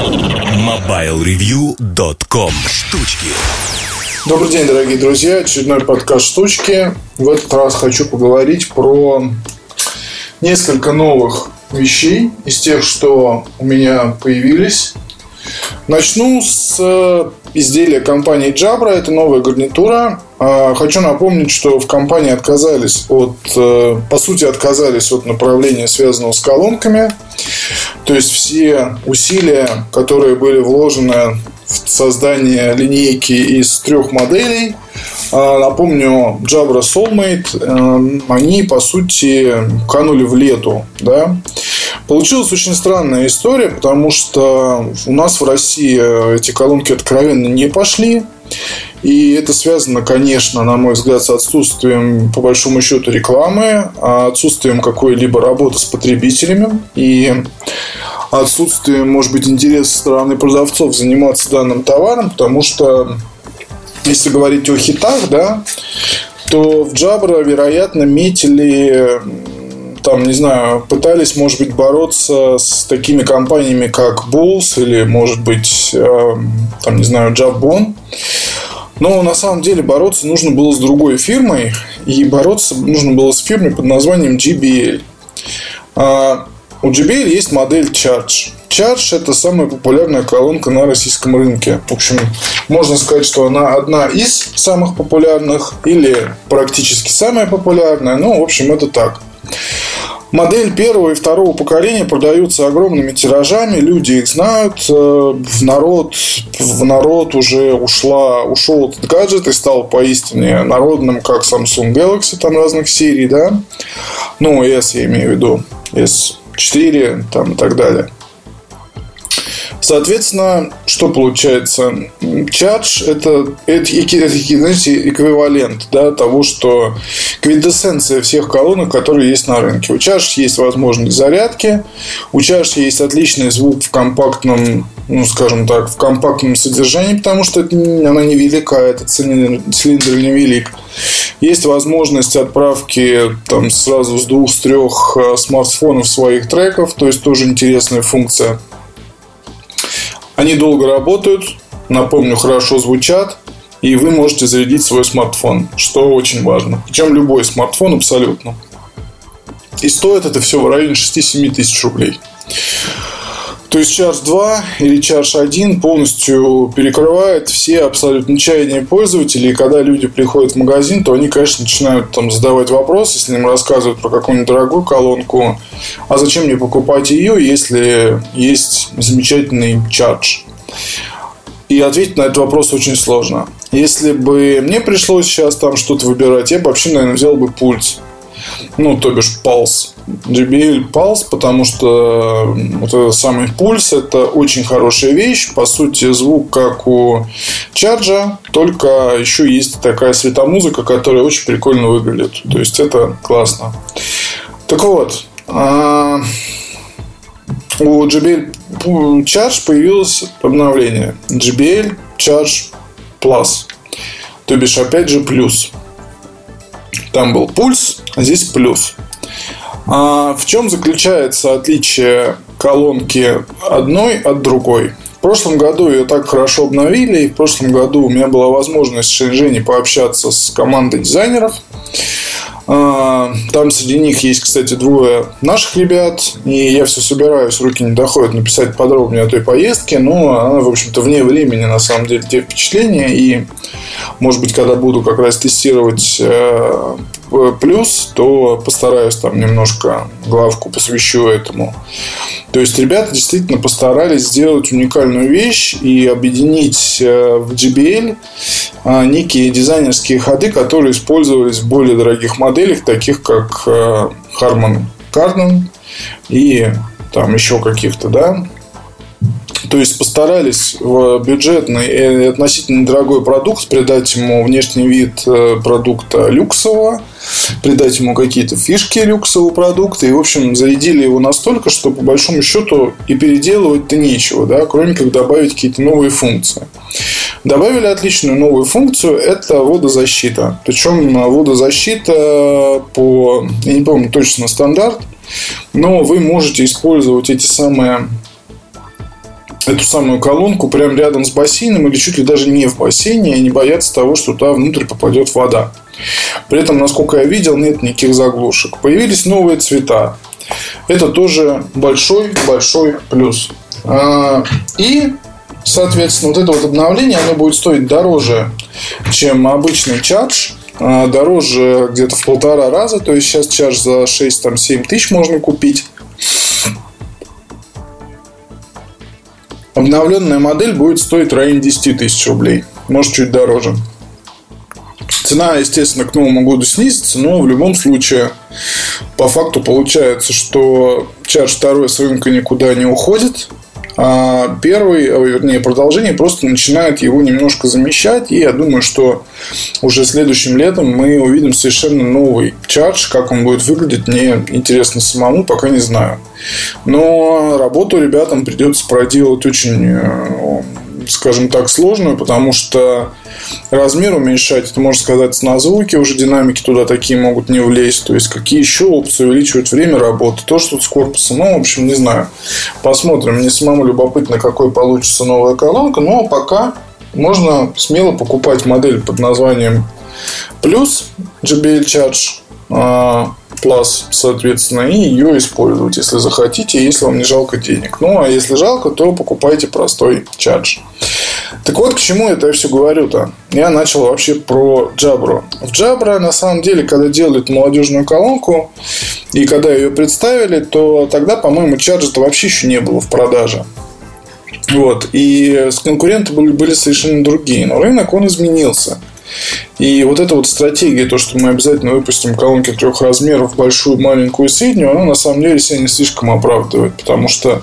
MobileReview.com Штучки Добрый день, дорогие друзья. Очередной подкаст «Штучки». В этот раз хочу поговорить про несколько новых вещей из тех, что у меня появились. Начну с э, изделия компании Jabra. Это новая гарнитура. А, хочу напомнить, что в компании отказались от, э, по сути, отказались от направления, связанного с колонками. То есть все усилия, которые были вложены в создание линейки из трех моделей. А, напомню, Jabra Soulmate, э, они, по сути, канули в лету. Да? Получилась очень странная история, потому что у нас в России эти колонки откровенно не пошли. И это связано, конечно, на мой взгляд, с отсутствием, по большому счету, рекламы, а отсутствием какой-либо работы с потребителями и отсутствием, может быть, интереса стороны продавцов заниматься данным товаром, потому что если говорить о хитах, да, то в Jabra, вероятно, метили там, не знаю, пытались, может быть, бороться с такими компаниями, как Bulls или, может быть, э, там, не знаю, Jabon. Но на самом деле бороться нужно было с другой фирмой, и бороться нужно было с фирмой под названием GBL. А у JBL есть модель Charge. Charge – это самая популярная колонка на российском рынке. В общем, можно сказать, что она одна из самых популярных или практически самая популярная. Ну, в общем, это так. Модель первого и второго поколения продаются огромными тиражами, люди их знают, э, в народ, в народ уже ушла, ушел этот гаджет и стал поистине народным, как Samsung Galaxy, там разных серий, да, ну, S я имею в виду, S4 там и так далее. Соответственно, что получается? Чадж это, это, это знаете, эквивалент да, того, что квинтэссенция всех колонок, которые есть на рынке. У Чадж есть возможность зарядки, у Чадж есть отличный звук в компактном, ну, скажем так, в компактном содержании, потому что это, она невелика, этот цилиндр, цилиндр невелик. Есть возможность отправки там, сразу с двух, с трех э, смартфонов своих треков, то есть тоже интересная функция. Они долго работают, напомню, хорошо звучат, и вы можете зарядить свой смартфон, что очень важно. Причем любой смартфон абсолютно. И стоит это все в районе 6-7 тысяч рублей. То есть Charge 2 или Charge 1 полностью перекрывает все абсолютно чаяния пользователей. И когда люди приходят в магазин, то они, конечно, начинают там задавать вопросы, если им рассказывают про какую-нибудь дорогую колонку. А зачем мне покупать ее, если есть замечательный Charge? И ответить на этот вопрос очень сложно. Если бы мне пришлось сейчас там что-то выбирать, я бы вообще, наверное, взял бы пульс. Ну, то бишь палс. JBL Pulse, потому что вот этот самый пульс это очень хорошая вещь. По сути, звук как у чарджа, только еще есть такая светомузыка, которая очень прикольно выглядит. То есть это классно. Так вот, а, у JBL Charge появилось обновление. JBL Charge Plus. То бишь, опять же, плюс. Там был пульс, а здесь плюс. А в чем заключается отличие колонки одной от другой? В прошлом году ее так хорошо обновили, и в прошлом году у меня была возможность в Шэньчжэне пообщаться с командой дизайнеров. А, там среди них есть, кстати, двое наших ребят. И я все собираюсь, руки не доходят написать подробнее о той поездке. Но она, в общем-то, вне времени, на самом деле, те впечатления. И, может быть, когда буду как раз тестировать э, плюс, то постараюсь там немножко главку посвящу этому. То есть ребята действительно постарались сделать уникальную вещь и объединить э, в JBL э, некие дизайнерские ходы, которые использовались в более дорогих моделях, таких как э, Harman Kardon и там еще каких-то, да, то есть постарались в бюджетный и относительно дорогой продукт придать ему внешний вид продукта люксового, придать ему какие-то фишки люксового продукта. И, в общем, зарядили его настолько, что по большому счету и переделывать-то нечего, да, кроме как добавить какие-то новые функции. Добавили отличную новую функцию – это водозащита. Причем водозащита по, я не помню точно стандарт, но вы можете использовать эти самые эту самую колонку прямо рядом с бассейном или чуть ли даже не в бассейне и не бояться того, что туда внутрь попадет вода. При этом, насколько я видел, нет никаких заглушек. Появились новые цвета. Это тоже большой-большой плюс. А, и, соответственно, вот это вот обновление, оно будет стоить дороже, чем обычный чардж. А, дороже где-то в полтора раза. То есть, сейчас чардж за 6-7 тысяч можно купить. Обновленная модель будет стоить в районе 10 тысяч рублей. Может, чуть дороже. Цена, естественно, к Новому году снизится, но в любом случае по факту получается, что чардж второй с рынка никуда не уходит, а первый, а, вернее, продолжение просто начинает его немножко замещать. И я думаю, что уже следующим летом мы увидим совершенно новый чардж. Как он будет выглядеть, мне интересно самому, пока не знаю. Но работу ребятам придется проделать очень э, скажем так, сложную, потому что размер уменьшать, это можно сказать на звуке, уже динамики туда такие могут не влезть. То есть, какие еще опции увеличивают время работы. То, что с корпусом, ну, в общем, не знаю. Посмотрим. Мне самому любопытно, какой получится новая колонка. Но пока можно смело покупать модель под названием Plus JBL Charge Plus, соответственно, и ее использовать, если захотите, если вам не жалко денег. Ну, а если жалко, то покупайте простой чардж. Так вот, к чему это я все говорю-то? Я начал вообще про Джабру. В Джабра, на самом деле, когда делали эту молодежную колонку, и когда ее представили, то тогда, по-моему, чарджа-то вообще еще не было в продаже. Вот. И конкуренты были, были совершенно другие. Но рынок, он изменился. И вот эта вот стратегия, то, что мы обязательно выпустим колонки трех размеров, большую, маленькую и среднюю, она на самом деле себя не слишком оправдывает. Потому что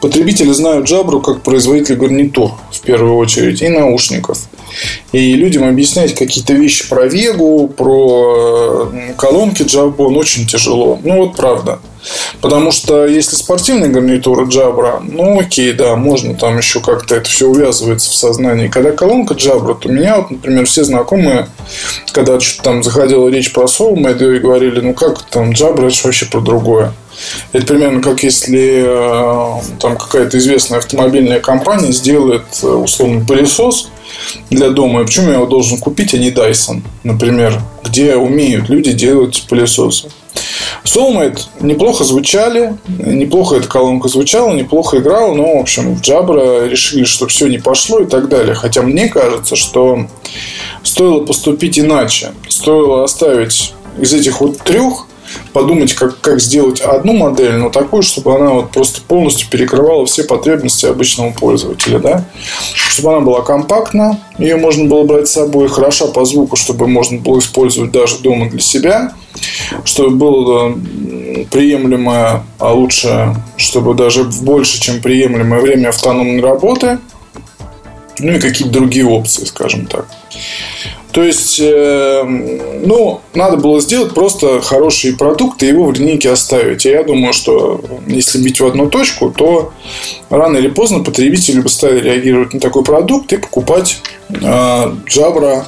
потребители знают Jabra как производитель гарнитур, в первую очередь, и наушников. И людям объяснять какие-то вещи про Вегу, про э, колонки Jabra очень тяжело. Ну, вот правда. Потому что если спортивная гарнитура Джабра, ну окей, да, можно там еще как-то это все увязывается в сознании. Когда колонка Джабра, то меня, вот, например, все знакомые, когда что-то там заходила речь про Soulmate, и говорили, ну как там Джабра, это вообще про другое. Это примерно как если э, там какая-то известная автомобильная компания сделает э, условно пылесос для дома. И почему я его должен купить, а не Dyson, например, где умеют люди делать пылесосы. Soulmate неплохо звучали, неплохо эта колонка звучала, неплохо играла, но, в общем, в Jabra решили, что все не пошло и так далее. Хотя мне кажется, что стоило поступить иначе. Стоило оставить из этих вот трех подумать, как, как сделать одну модель, но такую, чтобы она вот просто полностью перекрывала все потребности обычного пользователя, да? Чтобы она была компактна, ее можно было брать с собой, хороша по звуку, чтобы можно было использовать даже дома для себя, чтобы было приемлемое, а лучше, чтобы даже в больше, чем приемлемое время автономной работы, ну и какие-то другие опции, скажем так. То есть, э, ну, надо было сделать просто хороший продукт и его в линейке оставить. И я думаю, что если бить в одну точку, то рано или поздно потребители бы стали реагировать на такой продукт и покупать э, Jabra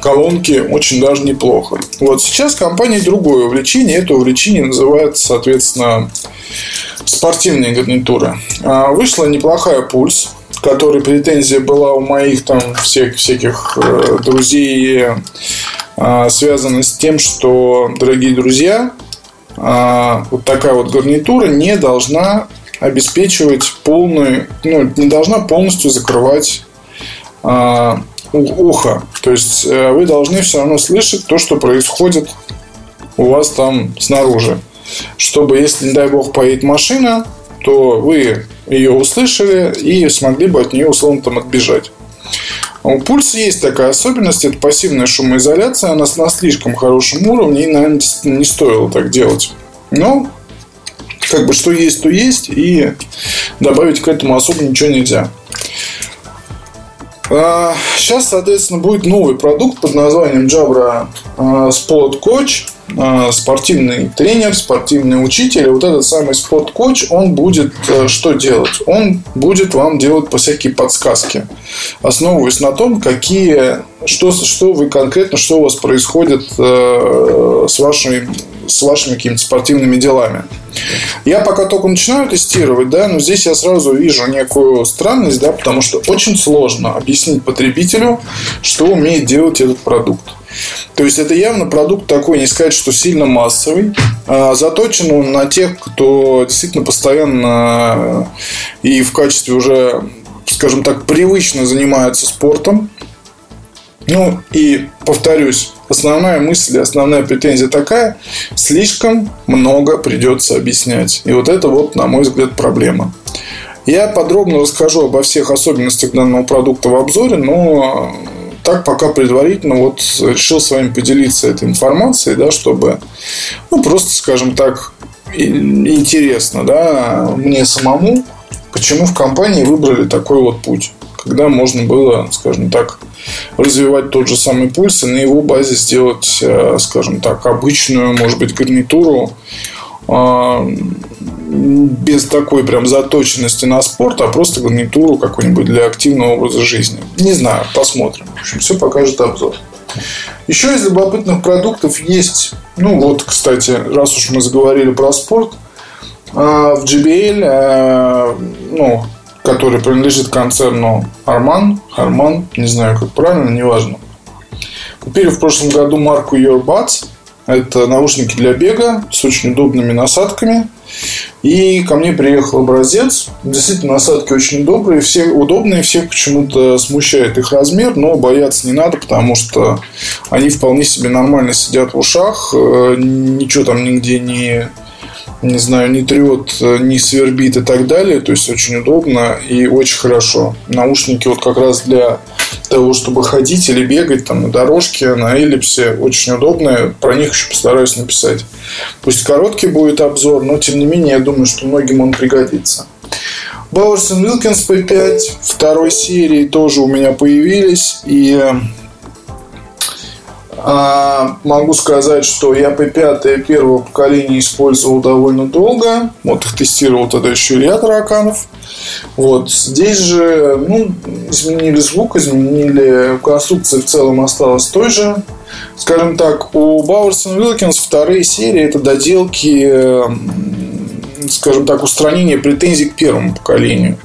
колонки очень даже неплохо. Вот сейчас компания другое увлечение. Это увлечение называется, соответственно, спортивные гарнитуры. А, вышла неплохая пульс которой претензия была у моих там всех, всяких э, друзей, э, связана с тем, что, дорогие друзья, э, вот такая вот гарнитура не должна обеспечивать полную, ну, не должна полностью закрывать э, ухо. То есть э, вы должны все равно слышать то, что происходит у вас там снаружи. Чтобы, если, не дай бог, поедет машина, то вы ее услышали и смогли бы от нее условно там отбежать. У пульса есть такая особенность, это пассивная шумоизоляция, она на слишком хорошем уровне, и, наверное, не стоило так делать. Но, как бы, что есть, то есть, и добавить к этому особо ничего нельзя. Сейчас, а, соответственно, будет новый продукт под названием Jabra а, Sport Coach. А, спортивный тренер, спортивный учитель. Вот этот самый спорт-коуч, он будет э, что делать? Он будет вам делать по всякие подсказки, основываясь на том, какие, что, что вы конкретно, что у вас происходит э, с вашей с вашими какими-то спортивными делами. Я пока только начинаю тестировать, да, но здесь я сразу вижу некую странность, да, потому что очень сложно объяснить потребителю, что умеет делать этот продукт. То есть это явно продукт такой, не сказать, что сильно массовый. А заточен он на тех, кто действительно постоянно и в качестве уже, скажем так, привычно занимается спортом. Ну и повторюсь, основная мысль, основная претензия такая, слишком много придется объяснять. И вот это вот, на мой взгляд, проблема. Я подробно расскажу обо всех особенностях данного продукта в обзоре, но так пока предварительно вот решил с вами поделиться этой информацией, да, чтобы, ну, просто, скажем так, интересно, да, мне самому, почему в компании выбрали такой вот путь, когда можно было, скажем так, развивать тот же самый пульс и на его базе сделать, э, скажем так, обычную, может быть, гарнитуру а, без такой прям заточенности на спорт, а просто гарнитуру какую-нибудь для активного образа жизни. Не знаю, посмотрим. В общем, все покажет обзор. Еще из любопытных продуктов есть, ну вот, кстати, раз уж мы заговорили про спорт, а, в JBL, а, ну, который принадлежит концерну Арман, Арман, не знаю, как правильно, неважно. Купили в прошлом году марку Your Buds. Это наушники для бега с очень удобными насадками. И ко мне приехал образец. Действительно, насадки очень добрые, все удобные, всех почему-то смущает их размер, но бояться не надо, потому что они вполне себе нормально сидят в ушах, э, ничего там нигде не не знаю, не трет, не свербит и так далее. То есть очень удобно и очень хорошо. Наушники вот как раз для того, чтобы ходить или бегать там на дорожке, на эллипсе, очень удобные. Про них еще постараюсь написать. Пусть короткий будет обзор, но тем не менее я думаю, что многим он пригодится. Bowers Wilkins P5 второй серии тоже у меня появились. И могу сказать, что я P5 первого поколения использовал довольно долго. Вот их тестировал тогда еще Илья Тараканов. Вот. Здесь же ну, изменили звук, изменили конструкция в целом осталась той же. Скажем так, у Bowers Wilkins вторые серии это доделки скажем так, устранение претензий к первому поколению.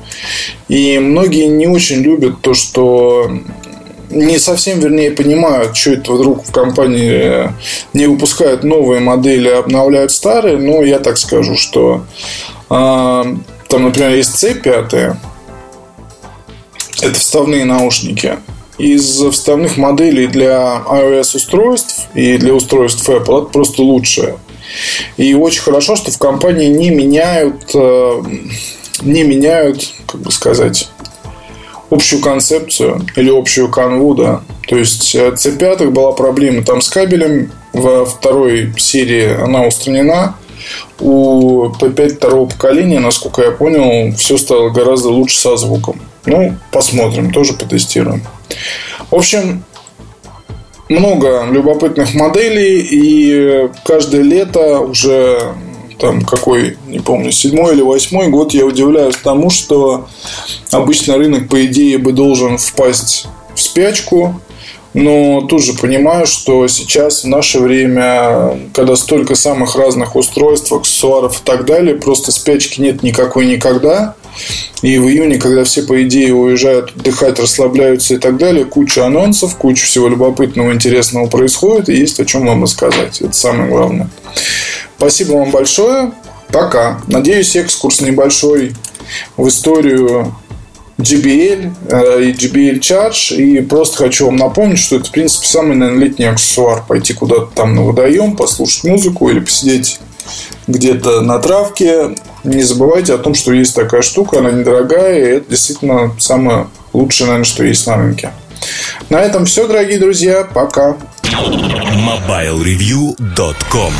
И многие не очень любят то, что не совсем, вернее, понимают, что это вдруг в компании не выпускают новые модели, а обновляют старые. Но я так скажу, что а, там, например, есть C5, это вставные наушники. Из вставных моделей для iOS устройств и для устройств Apple это просто лучшее. И очень хорошо, что в компании не меняют, э, не меняют, как бы сказать, общую концепцию или общую канву, да. То есть C5 э, была проблема там с кабелем, во второй серии она устранена. У P5 второго поколения, насколько я понял, все стало гораздо лучше со звуком. Ну, посмотрим, тоже потестируем. В общем, много любопытных моделей, и каждое лето уже там какой, не помню, седьмой или восьмой год, я удивляюсь тому, что обычно рынок, по идее, бы должен впасть в спячку, но тут же понимаю, что сейчас в наше время, когда столько самых разных устройств, аксессуаров и так далее, просто спячки нет никакой никогда. И в июне, когда все, по идее, уезжают отдыхать, расслабляются и так далее, куча анонсов, куча всего любопытного, интересного происходит, и есть о чем вам рассказать. Это самое главное. Спасибо вам большое. Пока. Надеюсь, экскурс небольшой в историю JBL э, и JBL Charge. И просто хочу вам напомнить, что это, в принципе, самый, наверное, летний аксессуар. Пойти куда-то там на водоем, послушать музыку или посидеть где-то на травке. Не забывайте о том, что есть такая штука, она недорогая, и это действительно самое лучшее, наверное, что есть на рынке. На этом все, дорогие друзья. Пока. MobileReview.com